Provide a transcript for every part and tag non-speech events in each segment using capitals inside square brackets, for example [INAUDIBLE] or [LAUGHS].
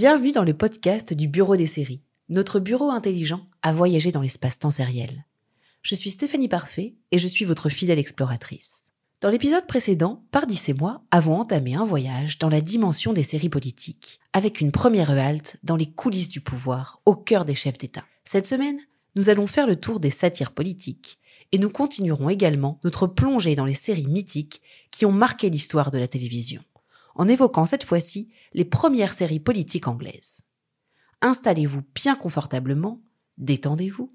Bienvenue dans le podcast du Bureau des séries, notre bureau intelligent à voyager dans l'espace-temps sériel. Je suis Stéphanie Parfait et je suis votre fidèle exploratrice. Dans l'épisode précédent, Pardis et moi avons entamé un voyage dans la dimension des séries politiques, avec une première halte dans les coulisses du pouvoir, au cœur des chefs d'État. Cette semaine, nous allons faire le tour des satires politiques, et nous continuerons également notre plongée dans les séries mythiques qui ont marqué l'histoire de la télévision, en évoquant cette fois-ci les premières séries politiques anglaises. Installez-vous bien confortablement, détendez-vous,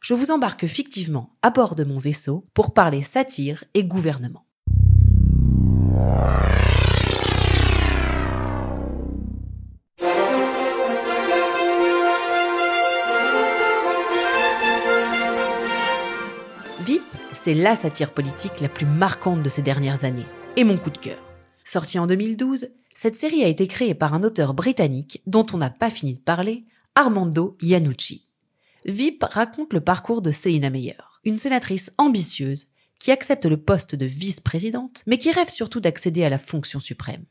je vous embarque fictivement à bord de mon vaisseau pour parler satire et gouvernement. VIP, c'est la satire politique la plus marquante de ces dernières années, et mon coup de cœur. Sortie en 2012, cette série a été créée par un auteur britannique dont on n'a pas fini de parler, Armando Iannucci. VIP raconte le parcours de Selina Meyer, une sénatrice ambitieuse qui accepte le poste de vice-présidente, mais qui rêve surtout d'accéder à la fonction suprême.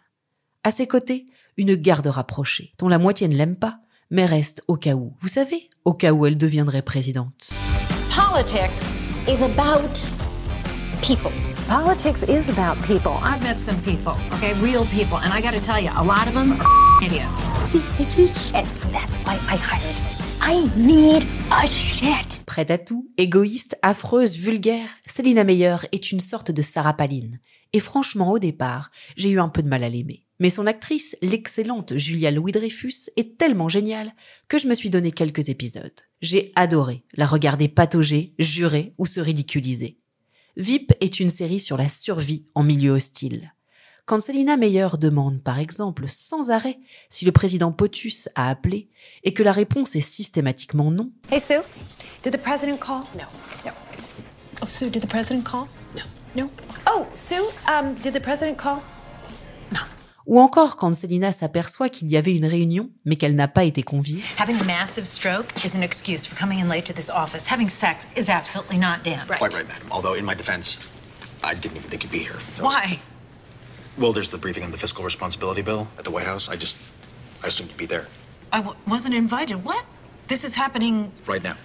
À ses côtés, une garde rapprochée, dont la moitié ne l'aime pas, mais reste au cas où. Vous savez, au cas où elle deviendrait présidente. Politics is about people. Politics is about people. I've met some people, okay, real people, and I gotta tell you, a lot of them are idiots. He's such a shit. That's why I hired him. I need a shit. Prête à tout, égoïste, affreuse, vulgaire, Selina Meyer est une sorte de Sarah Palin. Et franchement, au départ, j'ai eu un peu de mal à l'aimer. Mais son actrice, l'excellente Julia Louis-Dreyfus, est tellement géniale que je me suis donné quelques épisodes. J'ai adoré la regarder patauger, jurer ou se ridiculiser. VIP est une série sur la survie en milieu hostile. Quand Selina Meyer demande, par exemple, sans arrêt si le président POTUS a appelé et que la réponse est systématiquement non. Hey, Sue, did the president call? No. No. Oh, Sue, did the president call? No. No? Oh, Sue, um, did the president call? Ou encore quand Selina s'aperçoit qu'il y avait une réunion, mais qu'elle n'a pas été conviée. Having a massive stroke is an excuse for coming in late to this office. Having sex is absolutely not damn. Right. Quite right, madam. Although, in my defense, I didn't even think you'd be here. So. Why? Well, there's the briefing on the fiscal responsibility bill at the White House. I just, I assumed you'd be there. I w- wasn't invited. What? This is happening right now.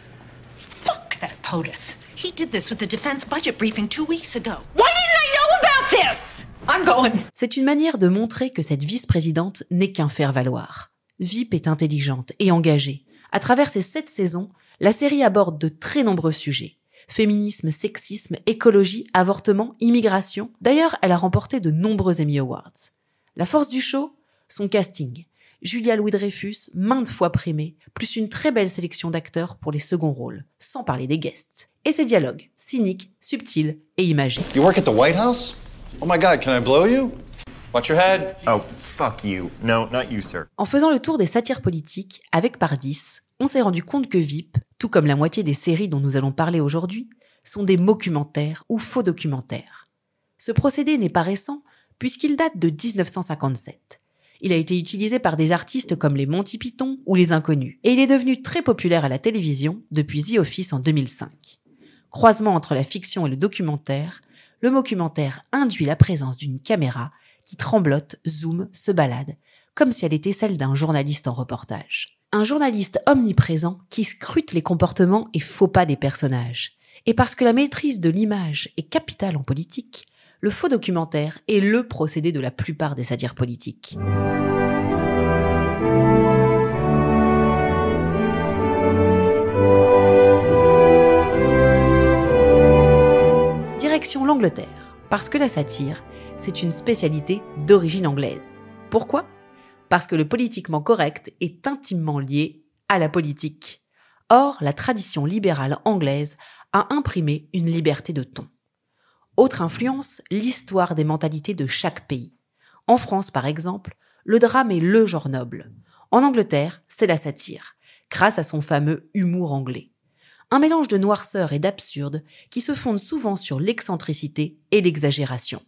Fuck that POTUS. He did this with the defense budget briefing two weeks ago. Why didn't I know about this? I'm going. C'est une manière de montrer que cette vice-présidente n'est qu'un faire-valoir. VIP est intelligente et engagée. À travers ces sept saisons, la série aborde de très nombreux sujets féminisme, sexisme, écologie, avortement, immigration. D'ailleurs, elle a remporté de nombreux Emmy Awards. La force du show? Son casting. Julia Louis-Dreyfus, maintes fois primée, plus une très belle sélection d'acteurs pour les seconds rôles, sans parler des guests. Et ses dialogues, cyniques, subtils et imagés. You work at the White House? Oh my god, can I blow you? Watch your head. Oh, fuck you. No, not you, sir. En faisant le tour des satires politiques avec Pardis, on s'est rendu compte que VIP, tout comme la moitié des séries dont nous allons parler aujourd'hui, sont des mockumentaires ou faux documentaires. Ce procédé n'est pas récent puisqu'il date de 1957. Il a été utilisé par des artistes comme les Monty Python ou les Inconnus, et il est devenu très populaire à la télévision depuis The Office en 2005. Croisement entre la fiction et le documentaire, le mockumentaire induit la présence d'une caméra qui tremblote, zoome, se balade, comme si elle était celle d'un journaliste en reportage un journaliste omniprésent qui scrute les comportements et faux pas des personnages. Et parce que la maîtrise de l'image est capitale en politique, le faux documentaire est le procédé de la plupart des satires politiques. L'Angleterre, parce que la satire, c'est une spécialité d'origine anglaise. Pourquoi? Parce que le politiquement correct est intimement lié à la politique. Or, la tradition libérale anglaise a imprimé une liberté de ton. Autre influence, l'histoire des mentalités de chaque pays. En France, par exemple, le drame est le genre noble. En Angleterre, c'est la satire, grâce à son fameux humour anglais. Un mélange de noirceur et d'absurde qui se fonde souvent sur l'excentricité et l'exagération.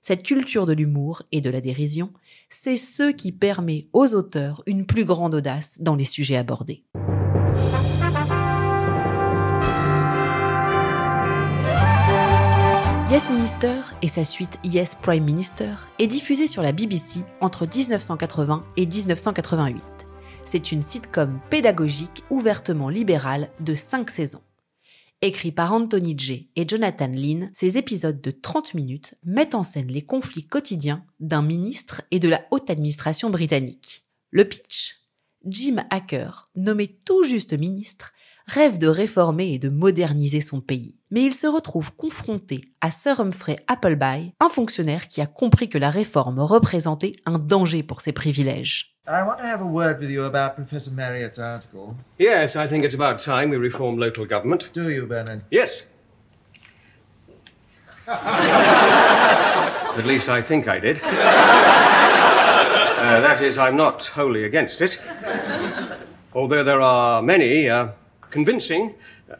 Cette culture de l'humour et de la dérision, c'est ce qui permet aux auteurs une plus grande audace dans les sujets abordés. Yes Minister et sa suite Yes Prime Minister est diffusée sur la BBC entre 1980 et 1988. C'est une sitcom pédagogique ouvertement libérale de 5 saisons. Écrit par Anthony J. et Jonathan Lynn, ces épisodes de 30 minutes mettent en scène les conflits quotidiens d'un ministre et de la haute administration britannique. Le pitch Jim Hacker, nommé tout juste ministre, rêve de réformer et de moderniser son pays. Mais il se retrouve confronté à Sir Humphrey Appleby, un fonctionnaire qui a compris que la réforme représentait un danger pour ses privilèges. I want to have a word with you about Professor Marriott's article. Yes, I think it's about time we reform local government. Do you, Bernard? Yes. [LAUGHS] At least I think I did. [LAUGHS] Uh, that is, I'm not wholly against it. Although there are many uh, convincing,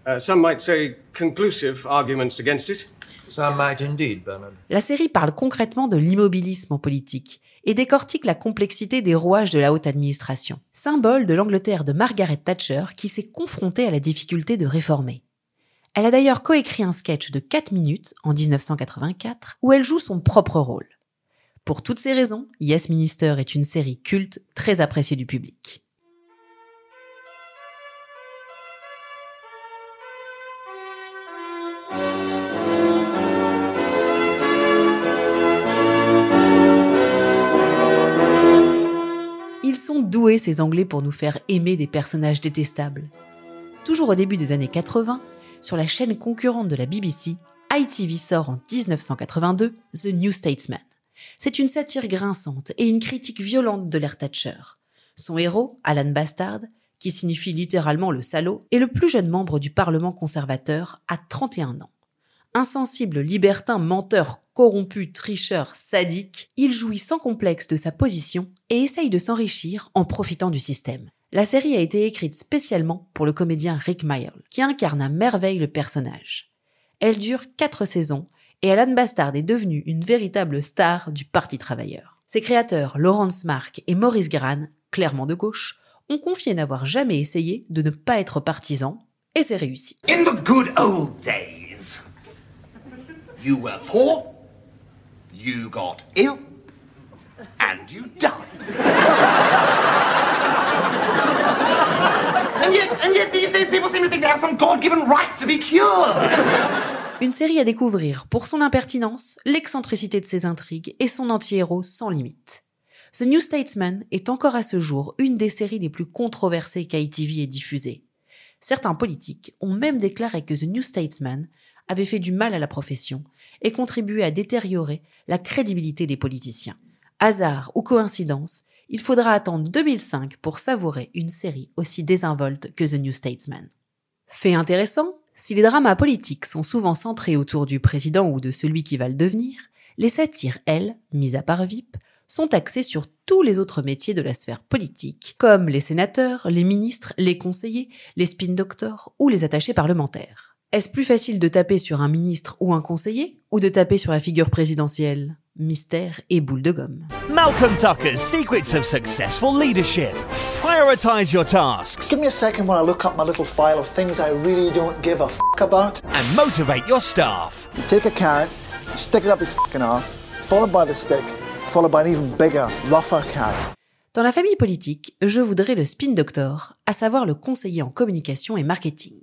uh, some might say conclusive arguments against it. Some might indeed, Bernard. La série parle concrètement de l'immobilisme en politique et décortique la complexité des rouages de la haute administration, symbole de l'Angleterre de Margaret Thatcher qui s'est confrontée à la difficulté de réformer. Elle a d'ailleurs coécrit un sketch de 4 minutes en 1984 où elle joue son propre rôle. Pour toutes ces raisons, Yes Minister est une série culte très appréciée du public. Doués ces Anglais pour nous faire aimer des personnages détestables. Toujours au début des années 80, sur la chaîne concurrente de la BBC, ITV sort en 1982 The New Statesman. C'est une satire grinçante et une critique violente de l'ère Thatcher. Son héros, Alan Bastard, qui signifie littéralement le salaud, est le plus jeune membre du Parlement conservateur à 31 ans. Insensible, libertin, menteur, corrompu, tricheur, sadique, il jouit sans complexe de sa position et essaye de s'enrichir en profitant du système. La série a été écrite spécialement pour le comédien Rick Mayall, qui incarne à merveille le personnage. Elle dure quatre saisons et Alan Bastard est devenu une véritable star du Parti travailleur. Ses créateurs, Lawrence Mark et Maurice Gran, clairement de gauche, ont confié n'avoir jamais essayé de ne pas être partisans, et c'est réussi. In the good old days, you were poor, you got ill, and you died. [LAUGHS] and yet, and yet these days people seem to think they have some God-given right to be cured. Une série à découvrir pour son impertinence, l'excentricité de ses intrigues et son anti-héros sans limite. The New Statesman est encore à ce jour une des séries les plus controversées qu'ITV ait diffusées. Certains politiques ont même déclaré que The New Statesman avait fait du mal à la profession et contribué à détériorer la crédibilité des politiciens. Hasard ou coïncidence, il faudra attendre 2005 pour savourer une série aussi désinvolte que The New Statesman. Fait intéressant, si les dramas politiques sont souvent centrés autour du président ou de celui qui va le devenir, les satires, elles, mises à part VIP, sont axées sur tous les autres métiers de la sphère politique, comme les sénateurs, les ministres, les conseillers, les spin doctors ou les attachés parlementaires. Est-ce plus facile de taper sur un ministre ou un conseiller ou de taper sur la figure présidentielle? Mystère et boule de gomme. Malcolm Tucker's Secrets of Successful Leadership. Prioritize your tasks Give me a second while I look up my little file of things I really don't give a f about. and motivate your staff. You take a carrot, you stick it up his fucking ass, followed by the stick, followed by an even bigger, rougher carrot. Dans la famille politique, je voudrais le spin doctor, à savoir le conseiller en communication et marketing.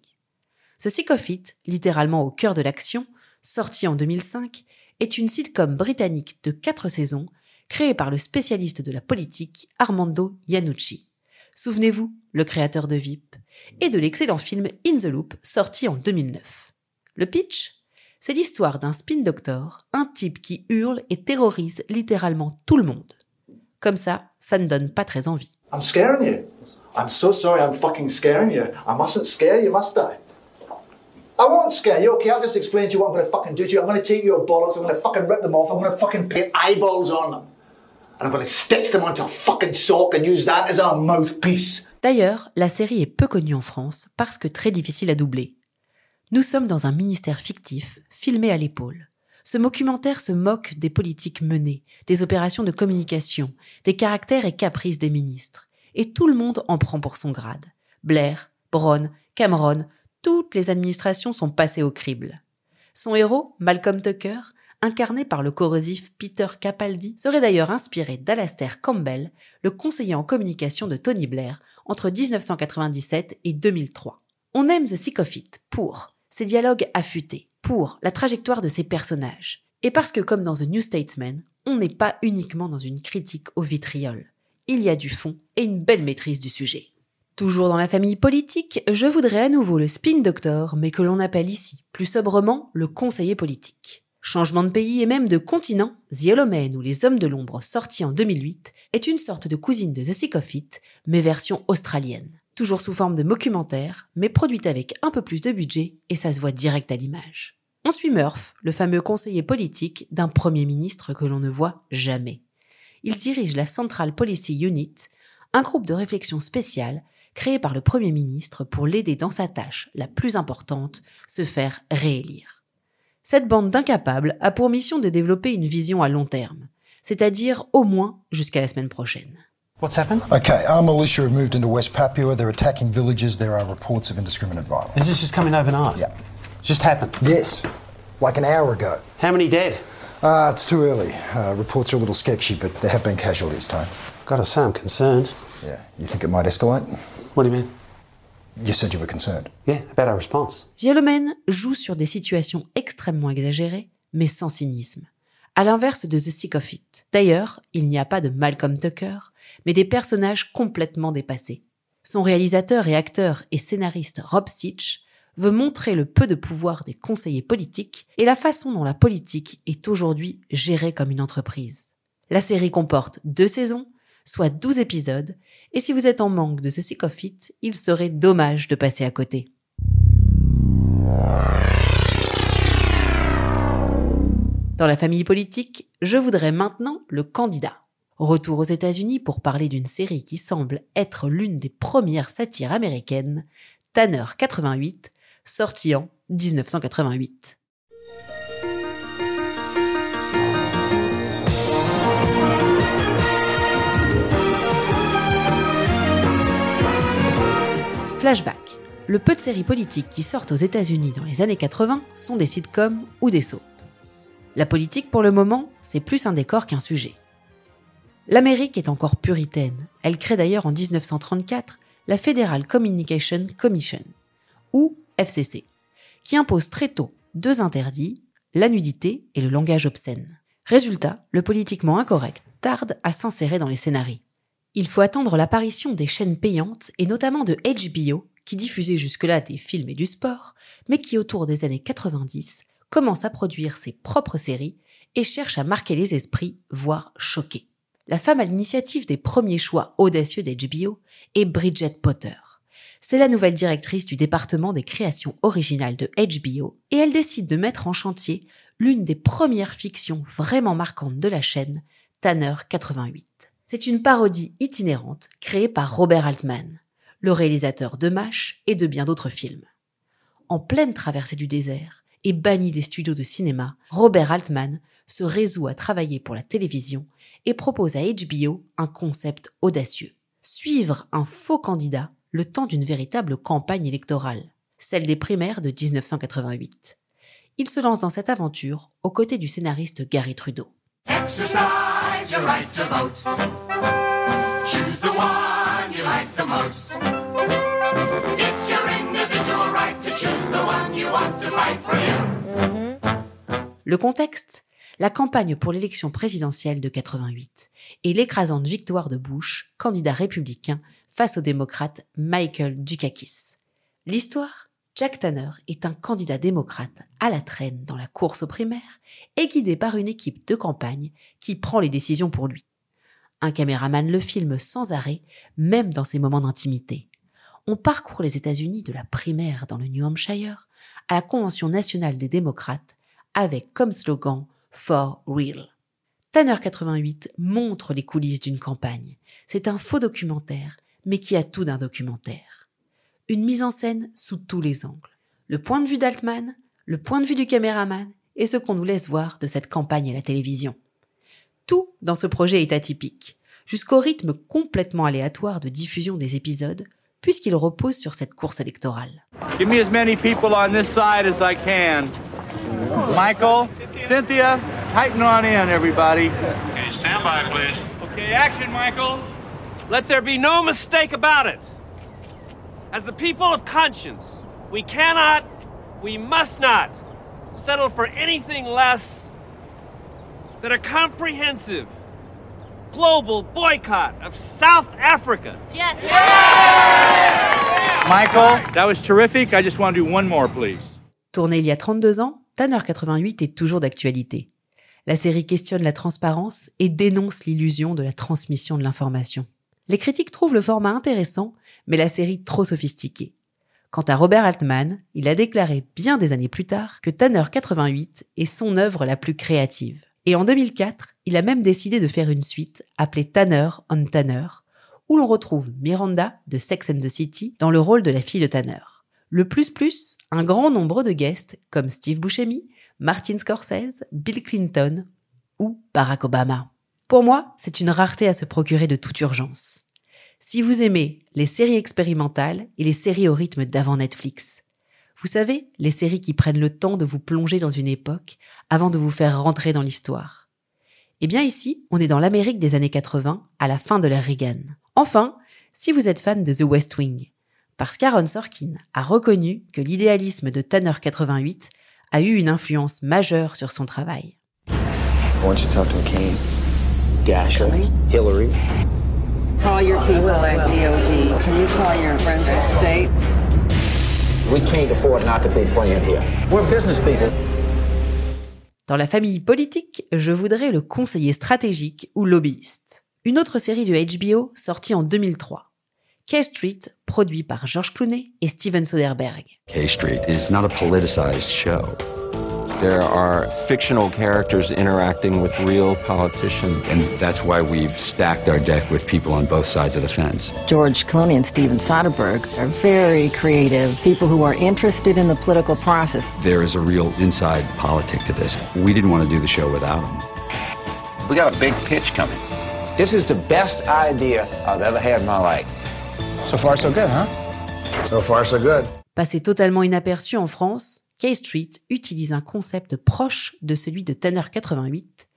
Ce Sycophit, littéralement au cœur de l'action, sorti en 2005, est une sitcom britannique de quatre saisons créée par le spécialiste de la politique Armando Iannucci. Souvenez-vous, le créateur de VIP, et de l'excellent film In the Loop sorti en 2009. Le pitch? C'est l'histoire d'un spin doctor, un type qui hurle et terrorise littéralement tout le monde. Comme ça, ça ne donne pas très envie. I'm scaring you. I'm so sorry I'm fucking scaring you. I mustn't scare you, must I? I won't scare you, okay? I'll just explain to you what I'm gonna fucking do to you. I'm gonna take your I'm gonna fucking rip them off, I'm gonna fucking eyeballs on them. And I'm gonna stitch them onto a fucking sock and use that as our mouthpiece. D'ailleurs, la série est peu connue en France parce que très difficile à doubler. Nous sommes dans un ministère fictif, filmé à l'épaule. Ce documentaire se moque des politiques menées, des opérations de communication, des caractères et caprices des ministres. Et tout le monde en prend pour son grade. Blair, Brown, Cameron, toutes les administrations sont passées au crible. Son héros, Malcolm Tucker, incarné par le corrosif Peter Capaldi, serait d'ailleurs inspiré d'Alastair Campbell, le conseiller en communication de Tony Blair entre 1997 et 2003. On aime The It pour ses dialogues affûtés, pour la trajectoire de ses personnages, et parce que comme dans The New Statesman, on n'est pas uniquement dans une critique au vitriol. Il y a du fond et une belle maîtrise du sujet. Toujours dans la famille politique, je voudrais à nouveau le spin doctor, mais que l'on appelle ici, plus sobrement, le conseiller politique. Changement de pays et même de continent, The Yellow ou Les Hommes de l'Ombre, sorti en 2008, est une sorte de cousine de The Sick mais version australienne. Toujours sous forme de documentaire, mais produite avec un peu plus de budget et ça se voit direct à l'image. On suit Murph, le fameux conseiller politique d'un premier ministre que l'on ne voit jamais. Il dirige la Central Policy Unit, un groupe de réflexion spécial créé par le Premier ministre pour l'aider dans sa tâche la plus importante, se faire réélire. Cette bande d'incapables a pour mission de développer une vision à long terme, c'est-à-dire au moins jusqu'à la semaine prochaine. What's happened? Okay, our militia have moved into West Papua. They're attacking villages. There are reports of indiscriminate violence. Is this just coming overnight? Yeah. Just happened? Yes. Like an hour ago. How many dead? Uh, it's too early. Uh, reports are a little sketchy, but there have been casualties, Tone. Gotta say, I'm concerned. Yeah. You think it might escalate? What do you mean? You said you were concerned. Yeah, about our response. Yellowman joue sur des situations extrêmement exagérées, mais sans cynisme. À l'inverse de The Sick of It. D'ailleurs, il n'y a pas de Malcolm Tucker, mais des personnages complètement dépassés. Son réalisateur et acteur et scénariste Rob Stitch veut montrer le peu de pouvoir des conseillers politiques et la façon dont la politique est aujourd'hui gérée comme une entreprise. La série comporte deux saisons soit 12 épisodes, et si vous êtes en manque de ce It, il serait dommage de passer à côté. Dans la famille politique, je voudrais maintenant le candidat. Retour aux États-Unis pour parler d'une série qui semble être l'une des premières satires américaines, Tanner 88, sortie en 1988. Flashback. Le peu de séries politiques qui sortent aux États-Unis dans les années 80 sont des sitcoms ou des soaps. La politique, pour le moment, c'est plus un décor qu'un sujet. L'Amérique est encore puritaine. Elle crée d'ailleurs en 1934 la Federal Communication Commission, ou FCC, qui impose très tôt deux interdits, la nudité et le langage obscène. Résultat, le politiquement incorrect tarde à s'insérer dans les scénarios. Il faut attendre l'apparition des chaînes payantes et notamment de HBO qui diffusait jusque-là des films et du sport, mais qui autour des années 90 commence à produire ses propres séries et cherche à marquer les esprits, voire choquer. La femme à l'initiative des premiers choix audacieux d'HBO est Bridget Potter. C'est la nouvelle directrice du département des créations originales de HBO et elle décide de mettre en chantier l'une des premières fictions vraiment marquantes de la chaîne, Tanner 88. C'est une parodie itinérante créée par Robert Altman, le réalisateur de MASH et de bien d'autres films. En pleine traversée du désert et banni des studios de cinéma, Robert Altman se résout à travailler pour la télévision et propose à HBO un concept audacieux. Suivre un faux candidat le temps d'une véritable campagne électorale, celle des primaires de 1988. Il se lance dans cette aventure aux côtés du scénariste Gary Trudeau. Exercise your right to vote. Choose the one you like the most. It's your individual right to choose the one you want to fight for you. Le contexte la campagne pour l'élection présidentielle de 88 et l'écrasante victoire de Bush, candidat républicain, face au démocrate Michael Dukakis. L'histoire Jack Tanner est un candidat démocrate à la traîne dans la course aux primaires et guidé par une équipe de campagne qui prend les décisions pour lui. Un caméraman le filme sans arrêt, même dans ses moments d'intimité. On parcourt les États-Unis de la primaire dans le New Hampshire à la Convention nationale des démocrates avec comme slogan For Real. Tanner 88 montre les coulisses d'une campagne. C'est un faux documentaire, mais qui a tout d'un documentaire une mise en scène sous tous les angles. Le point de vue d'Altman, le point de vue du caméraman et ce qu'on nous laisse voir de cette campagne à la télévision. Tout dans ce projet est atypique, jusqu'au rythme complètement aléatoire de diffusion des épisodes, puisqu'il repose sur cette course électorale. Give me as many people on this side as I can. Michael, Cynthia, tighten on in, everybody. Okay, stand by, please. Okay, action, Michael. Let there be no mistake about it. As the people of conscience, we cannot, we must not settle for anything less than a comprehensive global boycott of South Africa. Yes. Michael, that was terrific. I just want to do one more, please. Tourné il y a 32 ans, Tanner 88 est toujours d'actualité. La série questionne la transparence et dénonce l'illusion de la transmission de l'information. Les critiques trouvent le format intéressant, mais la série trop sophistiquée. Quant à Robert Altman, il a déclaré bien des années plus tard que Tanner 88 est son œuvre la plus créative. Et en 2004, il a même décidé de faire une suite appelée Tanner on Tanner, où l'on retrouve Miranda de Sex and the City dans le rôle de la fille de Tanner. Le plus plus, un grand nombre de guests comme Steve Buscemi, Martin Scorsese, Bill Clinton ou Barack Obama. Pour moi, c'est une rareté à se procurer de toute urgence. Si vous aimez les séries expérimentales et les séries au rythme d'avant Netflix, vous savez, les séries qui prennent le temps de vous plonger dans une époque avant de vous faire rentrer dans l'histoire. Eh bien ici, on est dans l'Amérique des années 80, à la fin de l'ère Reagan. Enfin, si vous êtes fan de The West Wing, parce qu'Aaron Sorkin a reconnu que l'idéalisme de Tanner 88 a eu une influence majeure sur son travail. Call your people at DOD. Can you call your friends at state? We can't afford not to be playing here. We're business people. Dans la famille politique, je voudrais le conseiller stratégique ou lobbyiste. Une autre série de HBO sortie en 2003. K-Street, produit par George Clooney et Steven Soderbergh. K Street is not a politicized show. There are fictional characters interacting with real politicians, and that's why we've stacked our deck with people on both sides of the fence. George Clooney and Steven Soderbergh are very creative people who are interested in the political process. There is a real inside politic to this. We didn't want to do the show without them. We got a big pitch coming. This is the best idea I've ever had in my life. So far, so good, huh? So far, so good. Passé totalement inaperçu en France, K-Street utilise un concept proche de celui de Tanner 88,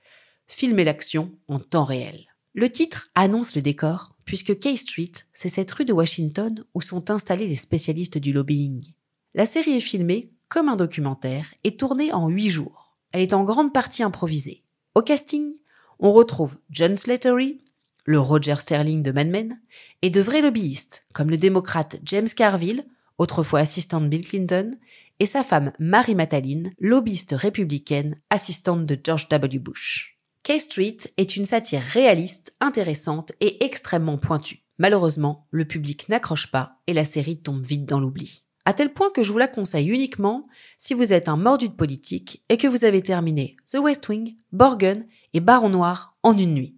filmer l'action en temps réel. Le titre annonce le décor, puisque K-Street, c'est cette rue de Washington où sont installés les spécialistes du lobbying. La série est filmée comme un documentaire et tournée en huit jours. Elle est en grande partie improvisée. Au casting, on retrouve John Slattery, le Roger Sterling de Mad Men, et de vrais lobbyistes, comme le démocrate James Carville, autrefois assistant de Bill Clinton, et sa femme Marie Mataline, lobbyiste républicaine, assistante de George W. Bush. K-Street est une satire réaliste, intéressante et extrêmement pointue. Malheureusement, le public n'accroche pas et la série tombe vite dans l'oubli. À tel point que je vous la conseille uniquement si vous êtes un mordu de politique et que vous avez terminé The West Wing, Borgen et Baron Noir en une nuit.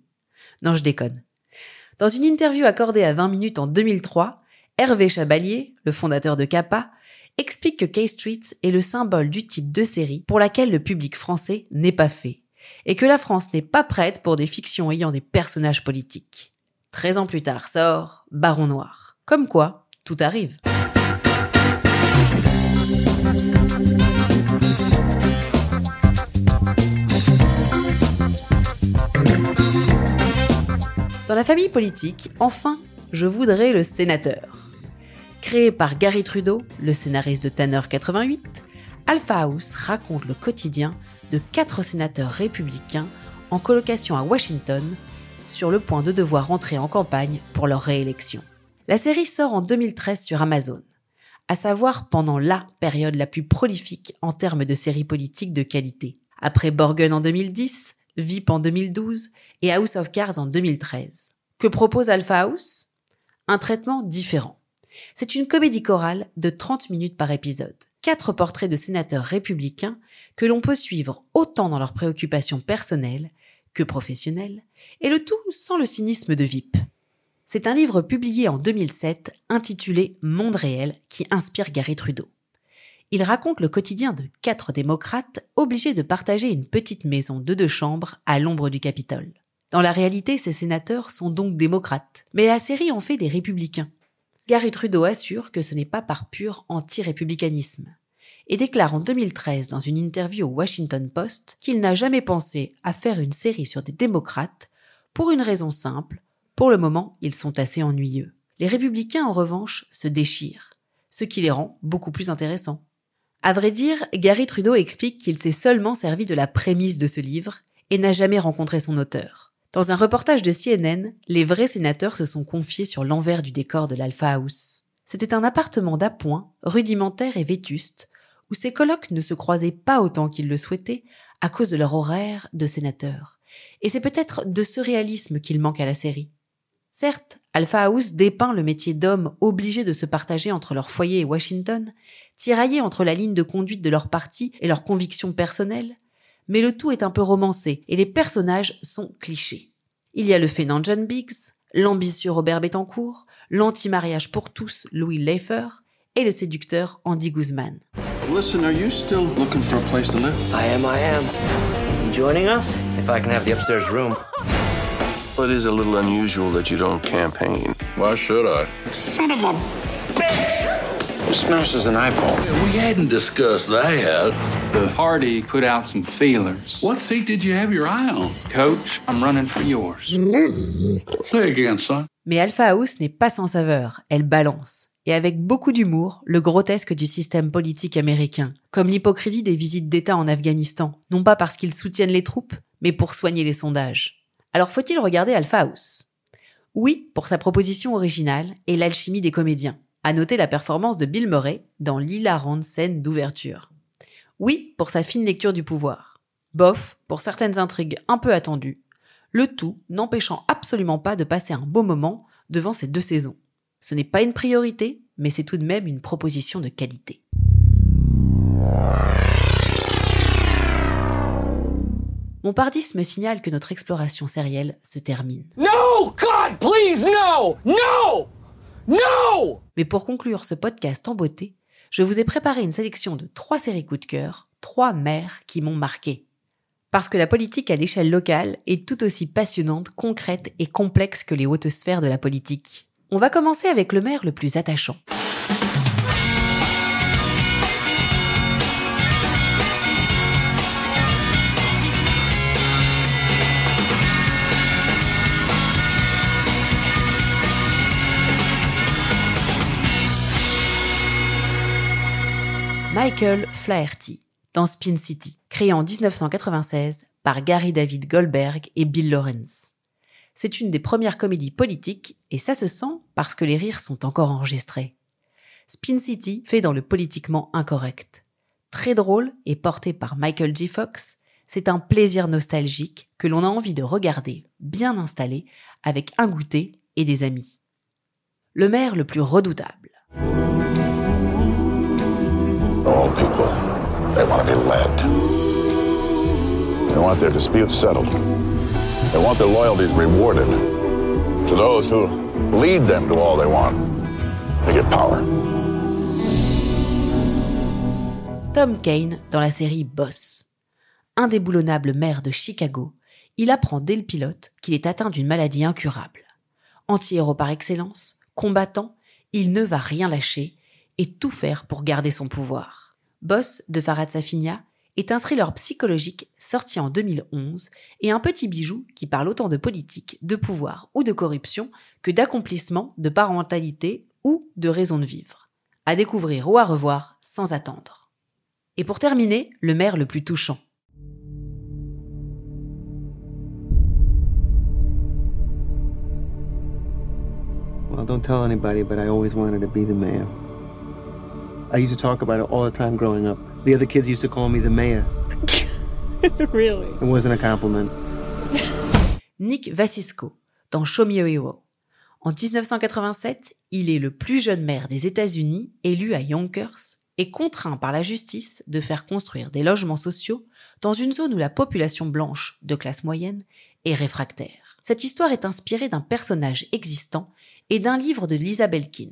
Non, je déconne. Dans une interview accordée à 20 minutes en 2003, Hervé Chabalier, le fondateur de Kappa, explique que K-Street est le symbole du type de série pour laquelle le public français n'est pas fait, et que la France n'est pas prête pour des fictions ayant des personnages politiques. 13 ans plus tard sort Baron Noir. Comme quoi, tout arrive. Dans la famille politique, enfin, je voudrais le sénateur. Créé par Gary Trudeau, le scénariste de Tanner 88, Alpha House raconte le quotidien de quatre sénateurs républicains en colocation à Washington, sur le point de devoir entrer en campagne pour leur réélection. La série sort en 2013 sur Amazon, à savoir pendant la période la plus prolifique en termes de séries politiques de qualité. Après Borgen en 2010, VIP en 2012 et House of Cards en 2013. Que propose Alpha House? Un traitement différent. C'est une comédie chorale de 30 minutes par épisode. Quatre portraits de sénateurs républicains que l'on peut suivre autant dans leurs préoccupations personnelles que professionnelles, et le tout sans le cynisme de VIP. C'est un livre publié en 2007 intitulé Monde réel qui inspire Gary Trudeau. Il raconte le quotidien de quatre démocrates obligés de partager une petite maison de deux chambres à l'ombre du Capitole. Dans la réalité, ces sénateurs sont donc démocrates, mais la série en fait des républicains. Gary Trudeau assure que ce n'est pas par pur anti-républicanisme. et déclare en 2013 dans une interview au Washington Post qu'il n'a jamais pensé à faire une série sur des démocrates pour une raison simple, pour le moment ils sont assez ennuyeux. Les républicains en revanche se déchirent, ce qui les rend beaucoup plus intéressants. À vrai dire, Gary Trudeau explique qu'il s'est seulement servi de la prémisse de ce livre et n'a jamais rencontré son auteur. Dans un reportage de CNN, les vrais sénateurs se sont confiés sur l'envers du décor de l'Alpha House. C'était un appartement d'appoint, rudimentaire et vétuste, où ses colloques ne se croisaient pas autant qu'ils le souhaitaient à cause de leur horaire de sénateurs. Et c'est peut-être de ce réalisme qu'il manque à la série. Certes, Alpha House dépeint le métier d'homme obligé de se partager entre leur foyer et Washington, tiraillés entre la ligne de conduite de leur parti et leurs convictions personnelles, mais le tout est un peu romancé et les personnages sont clichés. Il y a le fainéant John Biggs, l'ambitieux Robert Bettencourt, l'anti-mariage pour tous Louis Leifer et le séducteur Andy Guzman. Listen, are you still looking for a place to live? I am, I am. Joining us? If I can have the upstairs room. Well, it is a little unusual that you don't campaign? Why should I? Son of a bitch! Who smashes an iPhone? We hadn't discussed that. The party put out some feelers. What seat did you have your eye on? Coach, I'm running for yours. Say again, son. Mais Alpha House n'est pas sans saveur, elle balance. Et avec beaucoup d'humour, le grotesque du système politique américain, comme l'hypocrisie des visites d'État en Afghanistan, non pas parce qu'ils soutiennent les troupes, mais pour soigner les sondages. Alors faut-il regarder Alpha House? Oui, pour sa proposition originale et l'alchimie des comédiens. À noter la performance de Bill Murray dans l'hilarante scène d'ouverture. Oui, pour sa fine lecture du pouvoir. Bof, pour certaines intrigues un peu attendues. Le tout n'empêchant absolument pas de passer un beau moment devant ces deux saisons. Ce n'est pas une priorité, mais c'est tout de même une proposition de qualité. Mon pardis me signale que notre exploration sérielle se termine. No, God, please, no! No! No! Mais pour conclure ce podcast en beauté, je vous ai préparé une sélection de trois séries coup de cœur, trois mères qui m'ont marqué. Parce que la politique à l'échelle locale est tout aussi passionnante, concrète et complexe que les hautes sphères de la politique. On va commencer avec le maire le plus attachant. Michael Flaherty, dans Spin City, créé en 1996 par Gary David Goldberg et Bill Lawrence. C'est une des premières comédies politiques et ça se sent parce que les rires sont encore enregistrés. Spin City fait dans le politiquement incorrect. Très drôle et porté par Michael J. Fox, c'est un plaisir nostalgique que l'on a envie de regarder bien installé avec un goûter et des amis. Le maire le plus redoutable. All people, they want to be led. They want their disputes settled. They want their loyalties rewarded. To those who lead them to all they want, they get power. Tom Kane dans la série Boss. Indéboulonnable maire de Chicago, il apprend dès le pilote qu'il est atteint d'une maladie incurable. Anti-héros par excellence, combattant, il ne va rien lâcher et tout faire pour garder son pouvoir. Boss de Farhad Safinia est un thriller psychologique sorti en 2011 et un petit bijou qui parle autant de politique, de pouvoir ou de corruption que d'accomplissement, de parentalité ou de raison de vivre. À découvrir ou à revoir sans attendre. Et pour terminer, le maire le plus touchant. Well, don't tell anybody, but I always wanted to be the mayor. I used to talk about it all the time growing up. The other kids used to call me the mayor. [LAUGHS] really? It wasn't a compliment. [LAUGHS] Nick Vassisco, dans Show Me a Hero. En 1987, il est le plus jeune maire des États-Unis élu à Yonkers et contraint par la justice de faire construire des logements sociaux dans une zone où la population blanche de classe moyenne est réfractaire. Cette histoire est inspirée d'un personnage existant et d'un livre de Lisa Belkin.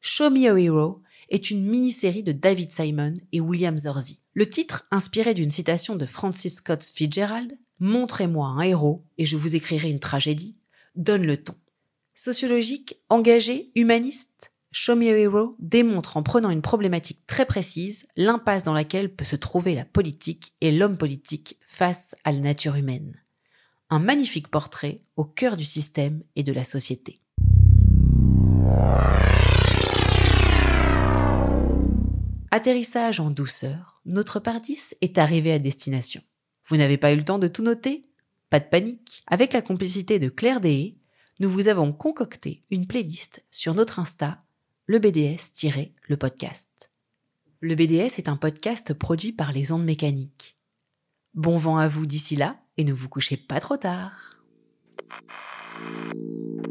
Show Me a Hero est une mini-série de David Simon et William Zorzi. Le titre, inspiré d'une citation de Francis Scott Fitzgerald, Montrez-moi un héros et je vous écrirai une tragédie, donne le ton. Sociologique, engagé, humaniste, Show Me a Hero démontre en prenant une problématique très précise l'impasse dans laquelle peut se trouver la politique et l'homme politique face à la nature humaine. Un magnifique portrait au cœur du système et de la société. Atterrissage en douceur, notre Pardis est arrivé à destination. Vous n'avez pas eu le temps de tout noter? Pas de panique. Avec la complicité de Claire Deshaies, nous vous avons concocté une playlist sur notre Insta, le BDS-le podcast. Le BDS est un podcast produit par les ondes mécaniques. Bon vent à vous d'ici là et ne vous couchez pas trop tard.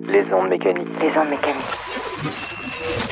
Les ondes mécaniques. Les ondes mécaniques.